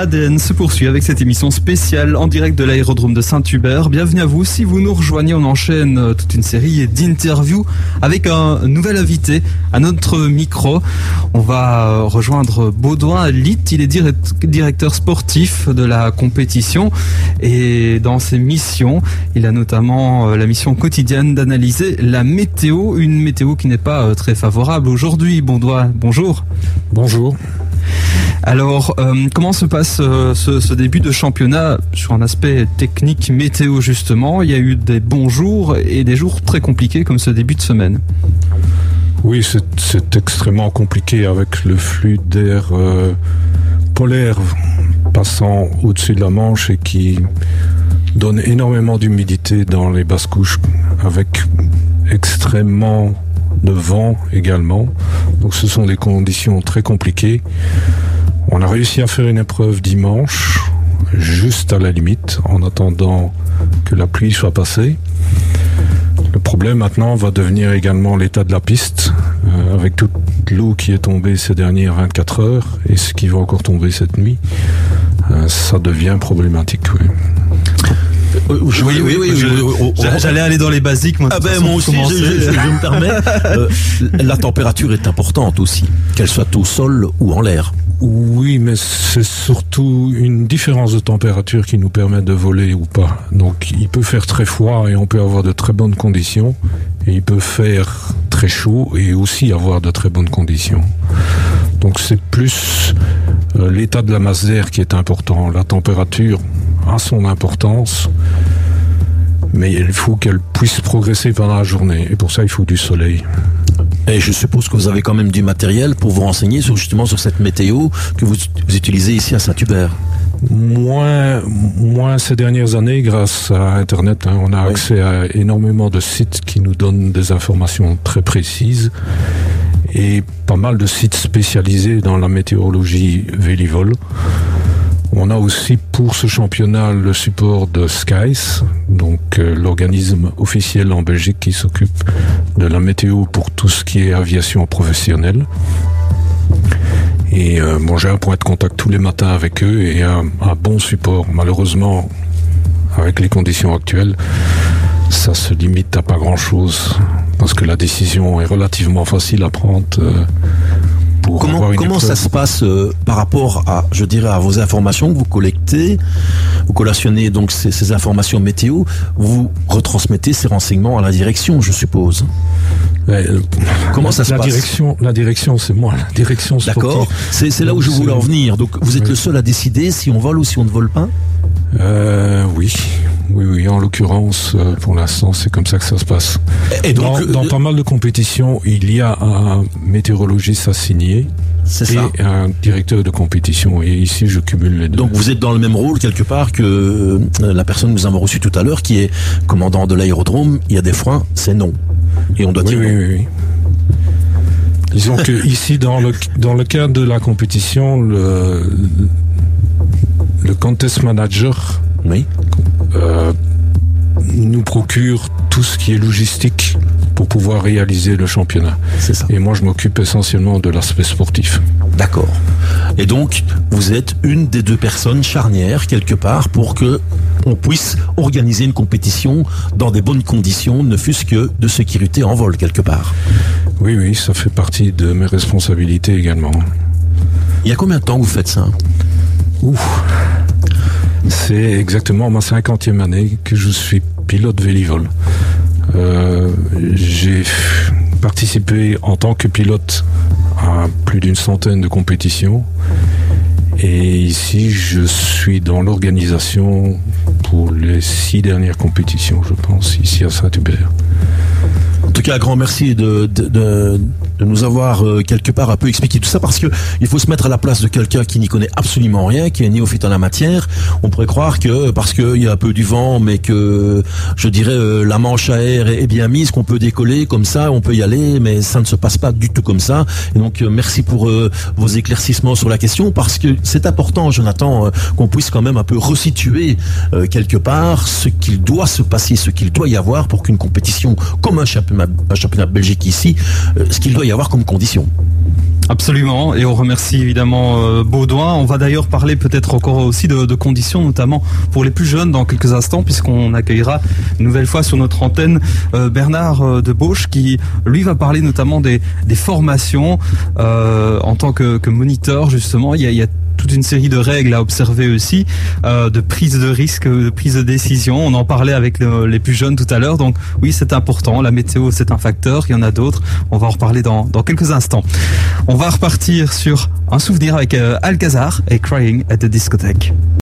ADN se poursuit avec cette émission spéciale en direct de l'aérodrome de Saint-Hubert. Bienvenue à vous. Si vous nous rejoignez, on enchaîne euh, toute une série d'interviews avec un nouvel invité à notre micro. On va euh, rejoindre Baudouin Litt. Il est directeur sportif de la compétition et dans ses missions, il a notamment euh, la mission quotidienne d'analyser la météo, une météo qui n'est pas très favorable aujourd'hui. Baudouin, bonjour. Bonjour. Alors, euh, comment se passe euh, ce, début de championnat sur un aspect technique météo justement? Il y a eu des bons jours et des jours très compliqués comme ce début de semaine. Oui, c'est extrêmement compliqué avec le flux d'air euh, polaire passant au-dessus de la Manche et qui donne énormément d'humidité dans les basses couches avec extrêmement de vent également. Donc ce sont des conditions très compliquées. On a réussi à faire une épreuve dimanche, juste à la limite, en attendant que la pluie soit passée. Le problème maintenant va devenir également l'état de la piste, euh, avec toute l'eau qui est tombée ces dernières 24 heures et ce qui va encore tomber cette nuit. Euh, ça devient problématique. Oui, oui. J'allais aller dans les basiques. Moi, ah ben moi aussi, je, me permets. Euh, la température est importante aussi, qu'elle soit au sol ou en l'air. Oui, mais c'est surtout une différence de température qui nous permet de voler ou pas. Donc il peut faire très froid et on peut avoir de très bonnes conditions. Et il peut faire très chaud et aussi avoir de très bonnes conditions. Donc c'est plus euh, l'état de la masse d'air qui est important. La température a son importance, mais il faut qu'elle puisse progresser pendant la journée. Et pour ça, il faut du soleil. Et je suppose que vous avez quand même du matériel pour vous renseigner sur, justement sur cette météo que vous, utilisez ici à Saint-Hubert. Moins, moins ces dernières années grâce à Internet. Hein. on a accès à énormément de sites qui nous donnent des informations très précises et pas mal de sites spécialisés dans la météorologie vélivole. On a aussi pour ce championnat le support de Skies, donc euh, l'organisme officiel en Belgique qui s'occupe de la météo pour tout ce qui est aviation professionnelle. Et euh, bon, j'ai un point de contact tous les matins avec eux et un, un bon support. Malheureusement, avec les conditions actuelles, ça se limite à pas grand chose parce que la décision est relativement facile à prendre. Euh, comment, comment ça se passe euh, par rapport à, je dirais, à vos informations que vous collectez, vous collationnez donc ces, informations météo, vous retransmettez ces renseignements à la direction, je suppose. Euh, comment ça se passe direction, La direction, c'est moi, la direction D'accord, c'est là où je voulais en venir. Donc vous êtes le seul à décider si on vole ou si on ne vole pas? Euh, Oui, oui, oui. En l'occurrence, euh, pour l'instant, c'est comme ça que ça se passe. Et donc, dans, pas mal de compétitions, il y a un météorologiste assigné et un directeur de compétition. Et ici, je cumule les deux. Donc vous êtes dans le même rôle quelque part que euh, la personne que nous avons reçue tout à l'heure, qui est commandant de l'aérodrome. Il y a des freins, c'est non. Et on doit dire oui, oui, oui. Disons que ici, dans le, dans le cadre de la compétition, le, le contest manager oui. Euh, nous procure tout ce qui est logistique pour pouvoir réaliser le championnat. Ça. Et moi, je m'occupe essentiellement de l'aspect sportif. D'accord. Et donc, vous êtes une des deux personnes charnières quelque part pour que on puisse organiser une compétition dans des bonnes conditions, ne fût-ce que de sécurité en vol quelque part. Oui, oui, ça fait partie de mes responsabilités également. Il y a combien de temps que vous faites ça? Ouf. C'est exactement ma cinquantième année que je suis pilote vélivol. Euh, j'ai participé en tant que pilote à plus d'une centaine de compétitions. Et ici, je suis dans l'organisation pour les six dernières compétitions, je pense, ici à Saint-Hubert. En tout cas, grand merci de, nous avoir euh, quelque part un peu expliqué tout ça parce que il faut se mettre à la place de quelqu'un qui n'y connaît absolument rien, qui est néophyte en la matière. On pourrait croire que parce qu'il y a un peu du vent, mais que je dirais euh, la manche à air est, bien mise, qu'on peut décoller comme ça, on peut y aller, mais ça ne se passe pas du tout comme ça. Et donc euh, merci pour vos éclaircissements sur la question parce que c'est important, Jonathan, qu'on puisse quand même un peu resituer quelque part ce qu'il doit se passer, ce qu'il doit y avoir pour qu'une compétition comme un championnat un de Belgique ici, euh, ce qu'il doit y avoir comme condition. Absolument, et on remercie évidemment euh, Baudouin. On va d'ailleurs parler peut-être encore aussi de, conditions, notamment pour les plus jeunes dans quelques instants, puisqu'on accueillera une nouvelle fois sur notre antenne euh, Bernard euh, de Bauche, qui lui va parler notamment des, formations en tant que, moniteur, justement. Une série de règles à observer aussi, euh, de prise de risque, de prise de décision. On en parlait avec le, les plus jeunes tout à l'heure, donc oui, c'est important. La météo, c'est un facteur. Il y en a d'autres. On va en reparler dans, dans quelques instants. On va repartir sur un souvenir avec euh, Alcazar et Crying at the Discothèque.